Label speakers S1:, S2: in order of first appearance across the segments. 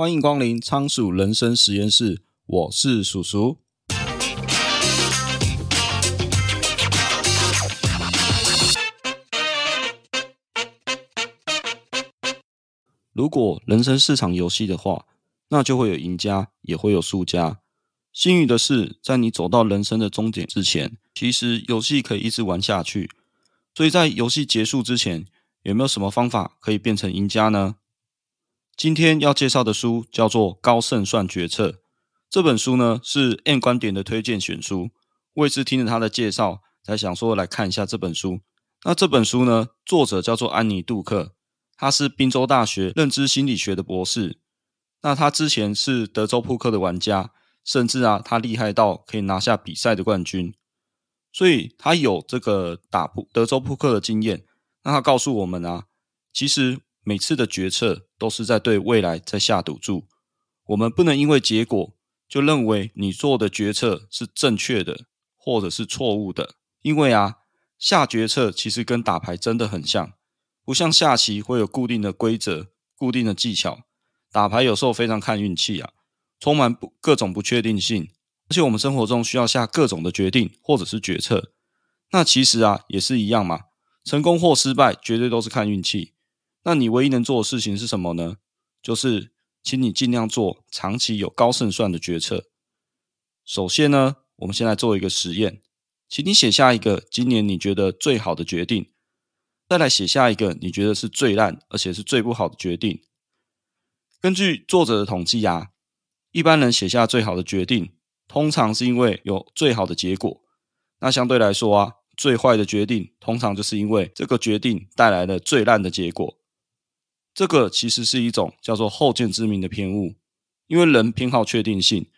S1: 欢迎光临仓鼠人生实验室，我是鼠鼠。如果人生是场游戏的话，那就会有赢家，也会有输家。幸运的是，在你走到人生的终点之前，其实游戏可以一直玩下去。所以在游戏结束之前，有没有什么方法可以变成赢家呢？今天要介绍的书叫做《高胜算决策》。这本书呢是 M 观点的推荐选书。我也是听了他的介绍，才想说来看一下这本书。那这本书呢，作者叫做安妮·杜克，他是宾州大学认知心理学的博士。那他之前是德州扑克的玩家，甚至啊，他厉害到可以拿下比赛的冠军。所以他有这个打扑德州扑克的经验。那他告诉我们啊，其实。每次的决策都是在对未来在下赌注，我们不能因为结果就认为你做的决策是正确的或者是错误的，因为啊，下决策其实跟打牌真的很像，不像下棋会有固定的规则、固定的技巧，打牌有时候非常看运气啊，充满不各种不确定性，而且我们生活中需要下各种的决定或者是决策，那其实啊也是一样嘛，成功或失败绝对都是看运气。那你唯一能做的事情是什么呢？就是，请你尽量做长期有高胜算的决策。首先呢，我们先来做一个实验，请你写下一个今年你觉得最好的决定，再来写下一个你觉得是最烂而且是最不好的决定。根据作者的统计啊，一般人写下最好的决定，通常是因为有最好的结果。那相对来说啊，最坏的决定，通常就是因为这个决定带来了最烂的结果。这个其实是一种叫做后见之明的偏误，因为人偏好确定性，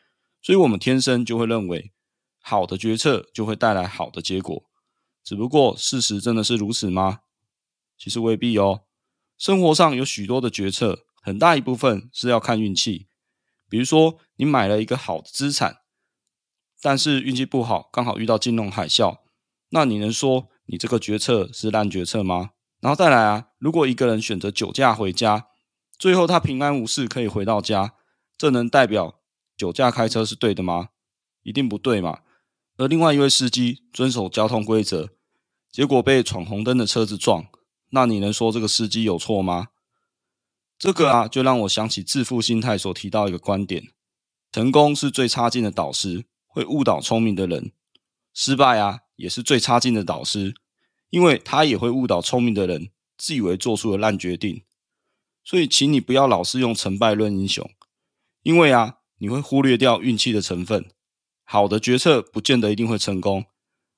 S1: 所以我们天生就会认为好的决策就会带来好的结果。只不过事实真的是如此吗？其实未必哦。生活上有许多的决策，很大一部分是要看运气。比如说，你买了一个好的资产，但是运气不好，刚好遇到金融海啸，那你能说你这个决策是烂决策吗？然后再来啊，如果一个人选择酒驾回家，最后他平安无事可以回到家，这能代表酒驾开车是对的吗？一定不对嘛。而另外一位司机遵守交通规则，结果被闯红灯的车子撞，那你能说这个司机有错吗？这个啊，就让我想起致富心态所提到一个观点：成功是最差劲的导师，会误导聪明的人；失败啊，也是最差劲的导师。因为他也会误导聪明的人，自以为做出了烂决定，所以请你不要老是用成败论英雄，因为啊，你会忽略掉运气的成分。好的决策不见得一定会成功，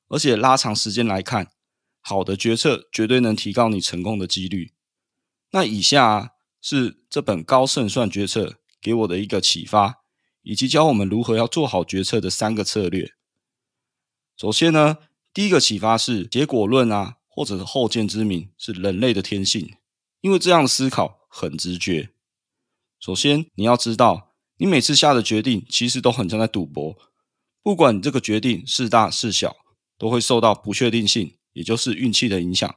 S1: 而且拉长时间来看，好的决策绝对能提高你成功的几率。那以下啊，是这本高胜算决策给我的一个启发，以及教我们如何要做好决策的三个策略。首先呢。第一个启发是结果论啊，或者是后见之明是人类的天性，因为这样的思考很直觉。首先，你要知道，你每次下的决定其实都很像在赌博，不管你这个决定是大是小，都会受到不确定性，也就是运气的影响。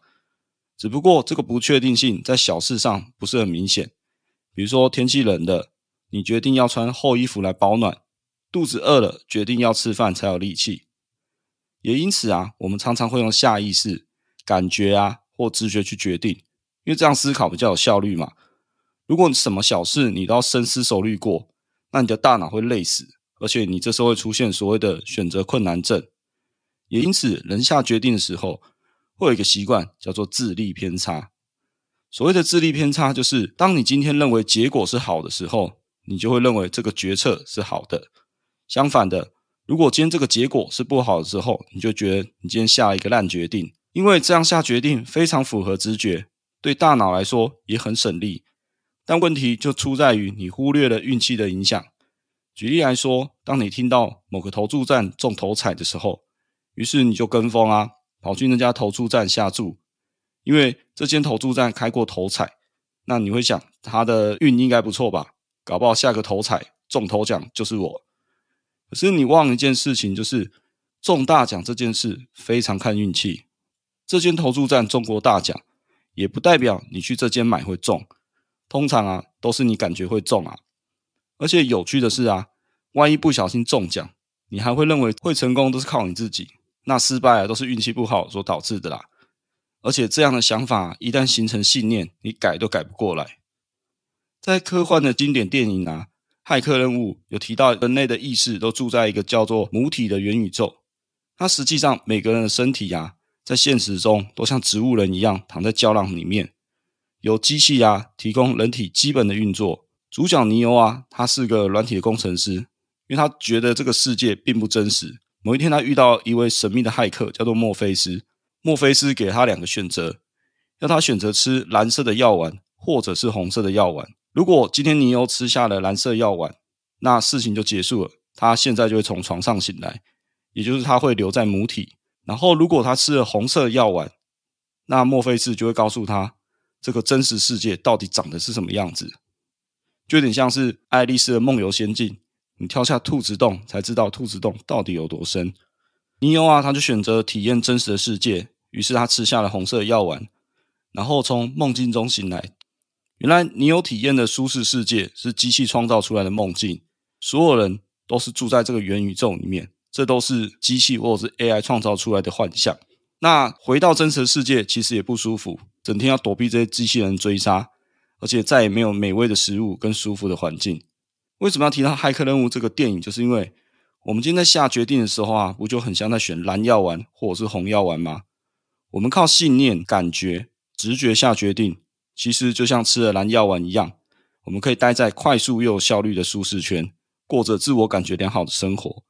S1: 只不过这个不确定性在小事上不是很明显，比如说天气冷了，你决定要穿厚衣服来保暖；肚子饿了，决定要吃饭才有力气。也因此啊，我们常常会用下意识、感觉啊或直觉去决定，因为这样思考比较有效率嘛。如果什么小事你都要深思熟虑过，那你的大脑会累死，而且你这时候会出现所谓的选择困难症。也因此，人下决定的时候会有一个习惯叫做智力偏差。所谓的智力偏差，就是当你今天认为结果是好的时候，你就会认为这个决策是好的。相反的。如果今天这个结果是不好的时候，你就觉得你今天下了一个烂决定，因为这样下决定非常符合直觉，对大脑来说也很省力。但问题就出在于你忽略了运气的影响。举例来说，当你听到某个投注站中头彩的时候，于是你就跟风啊，跑去那家投注站下注，因为这间投注站开过头彩，那你会想他的运应该不错吧？搞不好下个头彩中头奖就是我。可是你忘了一件事情，就是中大奖这件事非常看运气。这间投注站中过大奖，也不代表你去这间买会中。通常啊，都是你感觉会中啊。而且有趣的是啊，万一不小心中奖，你还会认为会成功都是靠你自己，那失败啊都是运气不好所导致的啦。而且这样的想法一旦形成信念，你改都改不过来。在科幻的经典电影啊，《骇客任务》有提到人类的意识都住在一个叫做母体的元宇宙。它实际上每个人的身体啊，在现实中都像植物人一样躺在胶囊里面，有机器啊提供人体基本的运作。主角尼欧啊，他是个软体的工程师，因为他觉得这个世界并不真实。某一天，他遇到一位神秘的骇客，叫做墨菲斯。墨菲斯给他两个选择，要他选择吃蓝色的药丸，或者是红色的药丸。如果今天尼欧吃下了蓝色药丸，那事情就结束了，他现在就会从床上醒来。也就是他会留在母体，然后如果他吃了红色药丸，那墨菲斯就会告诉他这个真实世界到底长得是什么样子，就有点像是爱丽丝的梦游仙境，你跳下兔子洞才知道兔子洞到底有多深。尼欧啊，他就选择体验真实的世界，于是他吃下了红色药丸，然后从梦境中醒来。原来你有体验的舒适世界是机器创造出来的梦境，所有人都是住在这个元宇宙里面。这都是机器或者是 AI 创造出来的幻象。那回到真实世界，其实也不舒服，整天要躲避这些机器人追杀，而且再也没有美味的食物跟舒服的环境。为什么要提到《骇客任务》这个电影？就是因为我们今天在下决定的时候啊，不就很像在选蓝药丸或者是红药丸吗？我们靠信念、感觉、直觉下决定，其实就像吃了蓝药丸一样，我们可以待在快速又有效率的舒适圈，过着自我感觉良好的生活。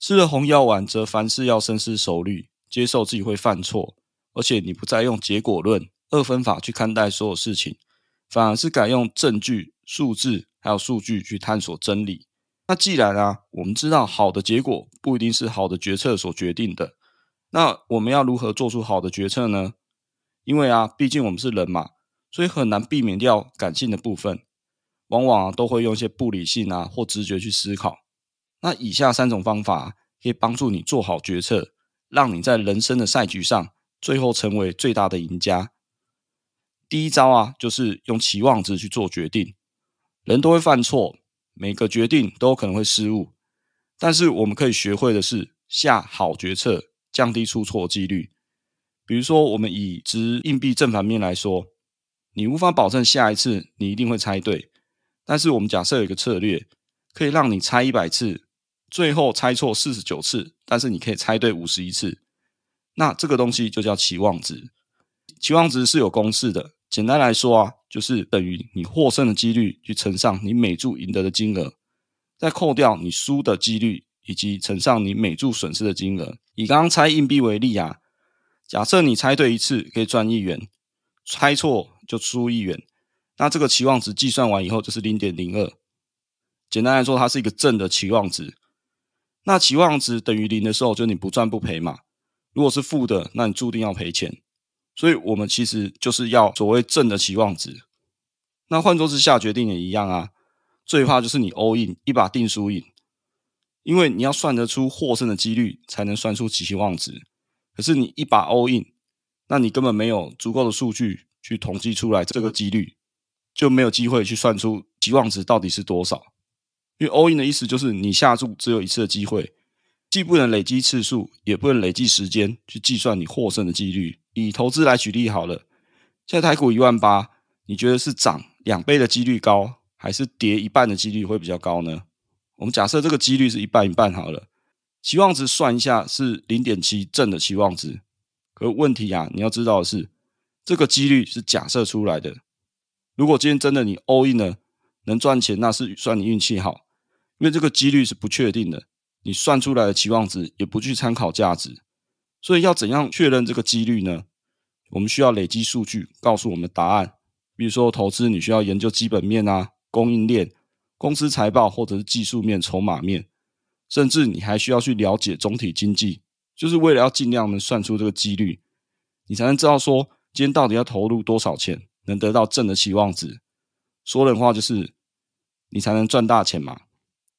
S1: 吃了红药丸，则凡事要深思熟虑，接受自己会犯错，而且你不再用结果论、二分法去看待所有事情，反而是改用证据、数字还有数据去探索真理。那既然啊，我们知道好的结果不一定是好的决策所决定的，那我们要如何做出好的决策呢？因为啊，毕竟我们是人嘛，所以很难避免掉感性的部分，往往都会用一些不理性啊或直觉去思考。那以下三种方法可以帮助你做好决策，让你在人生的赛局上最后成为最大的赢家。第一招啊，就是用期望值去做决定。人都会犯错，每个决定都可能会失误，但是我们可以学会的是下好决策，降低出错几率。比如说，我们以掷硬币正反面来说，你无法保证下一次你一定会猜对，但是我们假设有一个策略，可以让你猜一百次。最后猜错四十九次，但是你可以猜对五十一次，那这个东西就叫期望值。期望值是有公式的，简单来说啊，就是等于你获胜的几率去乘上你每注赢得的金额，再扣掉你输的几率，以及乘上你每注损失的金额。以刚刚猜硬币为例啊，假设你猜对一次可以赚一元，猜错就输一元，那这个期望值计算完以后就是零点零二。简单来说，它是一个正的期望值。那期望值等于零的时候，就你不赚不赔嘛。如果是负的，那你注定要赔钱。所以，我们其实就是要所谓正的期望值。那换作是下决定也一样啊。最怕就是你 all in 一把定输赢，因为你要算得出获胜的几率，才能算出期望值。可是你一把 all in，那你根本没有足够的数据去统计出来这个几率，就没有机会去算出期望值到底是多少。因为 all in 的意思就是你下注只有一次的机会，既不能累积次数，也不能累计时间去计算你获胜的几率。以投资来举例好了，现在台股一万八，你觉得是涨两倍的几率高，还是跌一半的几率会比较高呢？我们假设这个几率是一半一半好了，期望值算一下是零点七正的期望值。可问题啊，你要知道的是，这个几率是假设出来的。如果今天真的你 all in 了，能赚钱那是算你运气好。因为这个几率是不确定的，你算出来的期望值也不具参考价值，所以要怎样确认这个几率呢？我们需要累积数据告诉我们答案。比如说投资，你需要研究基本面啊、供应链、公司财报或者是技术面、筹码面，甚至你还需要去了解总体经济，就是为了要尽量能算出这个几率，你才能知道说今天到底要投入多少钱，能得到正的期望值。说人话就是你才能赚大钱嘛。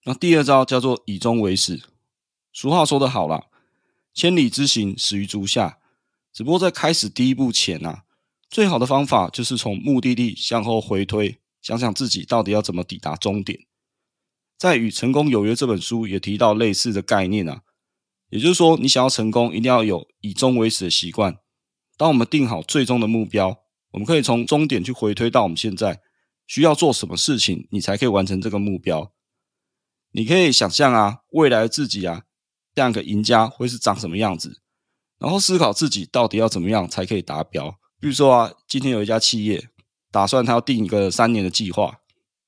S1: 那第二招叫做以终为始。俗话说得好啦，千里之行，始于足下。只不过在开始第一步前啊，最好的方法就是从目的地向后回推，想想自己到底要怎么抵达终点。在《与成功有约》这本书也提到类似的概念啊，也就是说，你想要成功，一定要有以终为始的习惯。当我们定好最终的目标，我们可以从终点去回推到我们现在需要做什么事情，你才可以完成这个目标。你可以想象啊，未来的自己啊，这样一个赢家会是长什么样子，然后思考自己到底要怎么样才可以达标。比如说啊，今天有一家企业打算他要定一个三年的计划。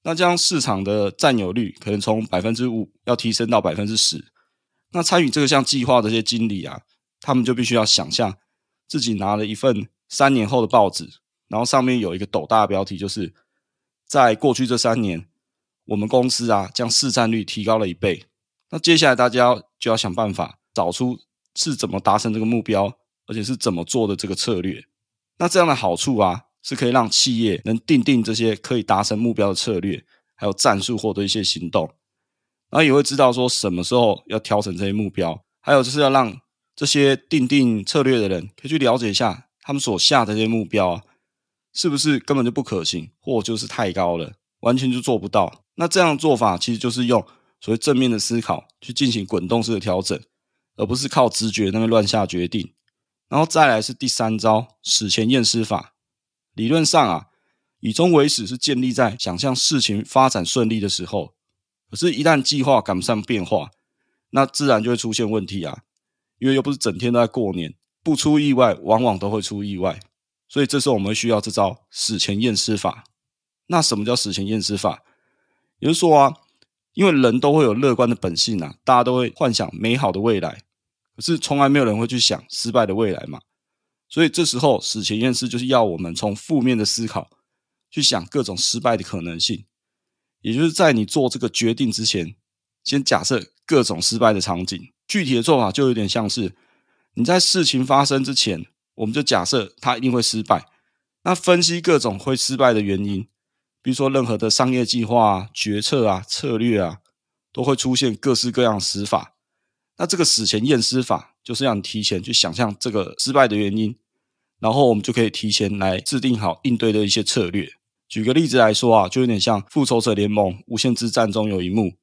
S1: 那将市场的占有率可能从百分之五要提升到百分之十。那参与这项计划的这些经理啊，他们就必须要想象自己拿了一份三年后的报纸，然后上面有一个斗大标题，就是在过去这三年，我们公司啊将市占率提高了一倍。那接下来大家就要想办法找出是怎么达成这个目标，而且是怎么做的这个策略。那这样的好处啊。是可以让企业能定定这些可以达成目标的策略，还有战术或者一些行动，然后也会知道说什么时候要调整这些目标，还有就是要让这些定定策略的人可以去了解一下他们所下的这些目标啊，是不是根本就不可行，或就是太高了，完全就做不到。那这样做法其实就是用所谓正面的思考去进行滚动式的调整，而不是靠直觉那边乱下决定。然后再来是第三招史前验尸法。理论上啊，以终为始是建立在想象事情发展顺利的时候，可是，一旦计划赶不上变化，那自然就会出现问题啊。因为又不是整天都在过年，不出意外，往往都会出意外。所以这时候我们需要这招死前验尸法。那什么叫死前验尸法？也就是说啊，因为人都会有乐观的本性啊，大家都会幻想美好的未来，可是从来没有人会去想失败的未来嘛。所以这时候死前验尸就是要我们从负面的思考去想各种失败的可能性，也就是在你做这个决定之前，先假设各种失败的场景。具体的做法就有点像是你在事情发生之前，我们就假设它一定会失败，那分析各种会失败的原因，比如说任何的商业计划啊、决策啊、策略啊，都会出现各式各样死法。那这个死前验尸法就是让你提前去想象这个失败的原因，然后我们就可以提前来制定好应对的一些策略。举个例子来说啊，就有点像《复仇者联盟：无限之战》中有一幕，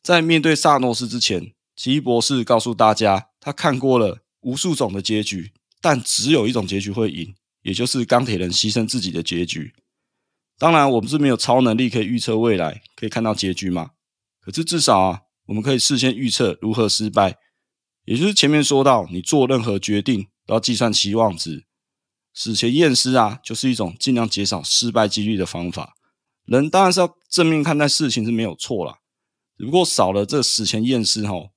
S1: 在面对萨诺斯之前，奇异博士告诉大家，他看过了无数种的结局，但只有一种结局会赢，也就是钢铁人牺牲自己的结局。当然，我们是没有超能力可以预测未来，可以看到结局嘛。可是至少啊。我们可以事先预测如何失败，也就是前面说到，你做任何决定都要计算期望值。死前验尸啊，就是一种尽量减少失败几率的方法。人当然是要正面看待事情是没有错啦，只不过少了这死前验尸吼，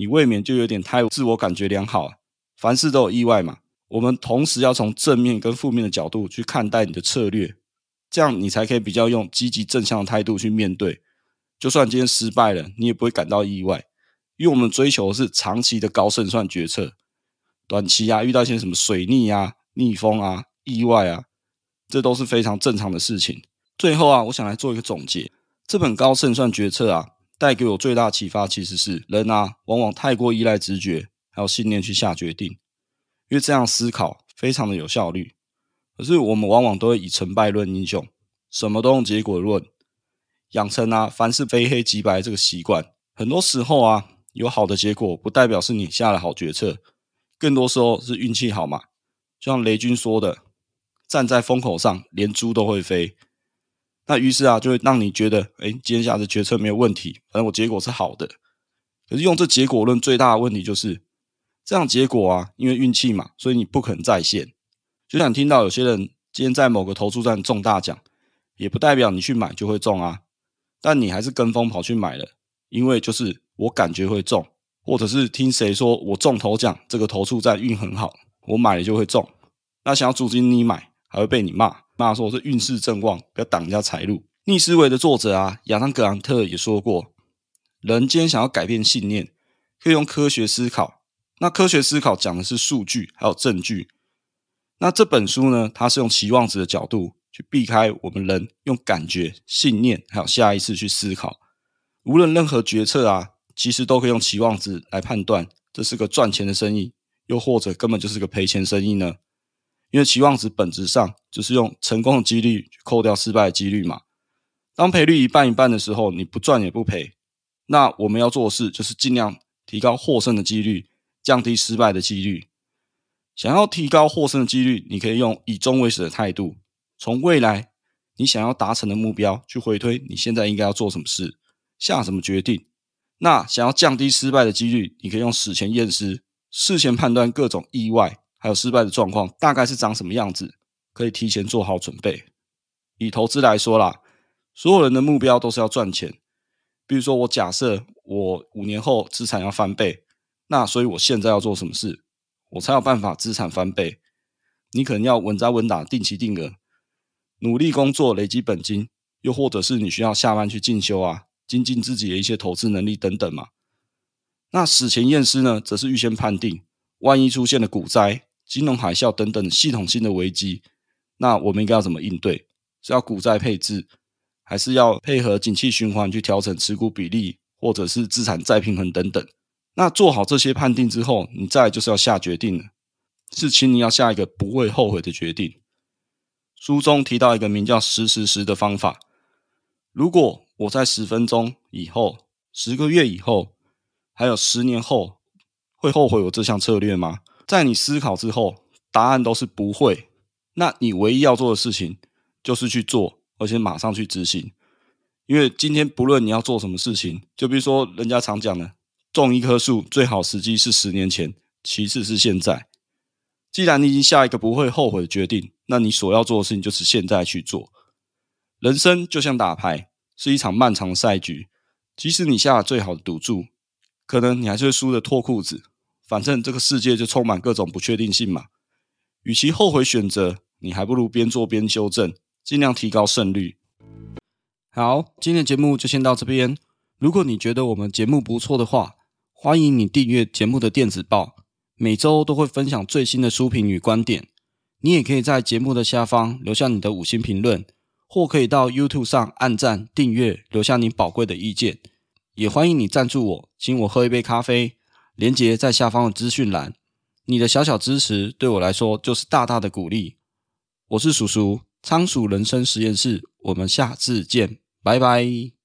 S1: 你未免就有点太自我感觉良好，凡事都有意外嘛。我们同时要从正面跟负面的角度去看待你的策略，这样你才可以比较用积极正向的态度去面对。就算今天失败了，你也不会感到意外，因为我们追求的是长期的高胜算决策。短期啊，遇到一些什么水逆啊、逆风啊、意外啊，这都是非常正常的事情。最后啊，我想来做一个总结：这本高胜算决策啊，带给我最大启发其实是人啊，往往太过依赖直觉还有信念去下决定，因为这样思考非常的有效率。可是我们往往都会以成败论英雄，什么都用结果论。养成啊，凡事非黑即白这个习惯，很多时候啊，有好的结果不代表是你下了好决策，更多时候是运气好嘛。就像雷军说的：“站在风口上，连猪都会飞。”那于是啊，就会让你觉得，哎，今天下的决策没有问题，反正我结果是好的。可是用这结果论最大的问题就是，这样结果啊，因为运气嘛，所以你不可能再现。就像听到有些人今天在某个投注站中大奖，也不代表你去买就会中啊。但你还是跟风跑去买了，因为就是我感觉会中，或者是听谁说我中头奖，这个投注站运很好，我买了就会中。那想要阻止你买，还会被你骂，骂说我是运势正旺，不要挡人家财路。逆思维的作者啊，亚当·格兰特也说过，人今天想要改变信念，可以用科学思考。那科学思考讲的是数据还有证据。那这本书呢，它是用期望值的角度。去避开我们人用感觉、信念还有下意识去思考，无论任何决策啊，其实都可以用期望值来判断，这是个赚钱的生意，又或者根本就是个赔钱生意呢？因为期望值本质上就是用成功的几率去扣掉失败的几率嘛。当赔率一半一半的时候，你不赚也不赔，那我们要做的事就是尽量提高获胜的几率，降低失败的几率。想要提高获胜的几率，你可以用以终为始的态度，从未来你想要达成的目标去回推你现在应该要做什么事，下什么决定。那想要降低失败的几率，你可以用史前验尸，事前判断各种意外还有失败的状况大概是长什么样子，可以提前做好准备。以投资来说啦，所有人的目标都是要赚钱。比如说，我假设我五年后资产要翻倍，那所以我现在要做什么事，我才有办法资产翻倍？你可能要稳扎稳打，定期定额，努力工作，累积本金，又或者是你需要下班去进修啊，精进自己的一些投资能力等等嘛。那死前验尸呢，则是预先判定，万一出现了股灾、金融海啸等等系统性的危机，那我们应该要怎么应对？是要股债配置？还是要配合景气循环去调整持股比例，或者是资产再平衡等等。那做好这些判定之后，你再就是要下决定了，是请你要下一个不会后悔的决定。书中提到一个名叫“十十十”的方法。如果我在十分钟以后、十个月以后，还有十年后，会后悔我这项策略吗？在你思考之后，答案都是不会。那你唯一要做的事情就是去做。而且马上去执行，因为今天不论你要做什么事情，就比如说人家常讲的，种一棵树最好时机是十年前，其次是现在。既然你已经下一个不会后悔的决定，那你所要做的事情就是现在去做。人生就像打牌，是一场漫长的赛局，即使你下了最好的赌注，可能你还是会输得脱裤子。反正这个世界就充满各种不确定性嘛。与其后悔选择，你还不如边做边修正。尽量提高胜率。好，今天的节目就先到这边。如果你觉得我们节目不错的话，欢迎你订阅节目的电子报，每周都会分享最新的书评与观点。你也可以在节目的下方留下你的五星评论，或可以到 YouTube 上按赞、订阅，留下你宝贵的意见。也欢迎你赞助我，请我喝一杯咖啡，连接在下方的资讯栏。你的小小支持对我来说就是大大的鼓励。我是叔叔。仓鼠人生实验室，我们下次见，拜拜。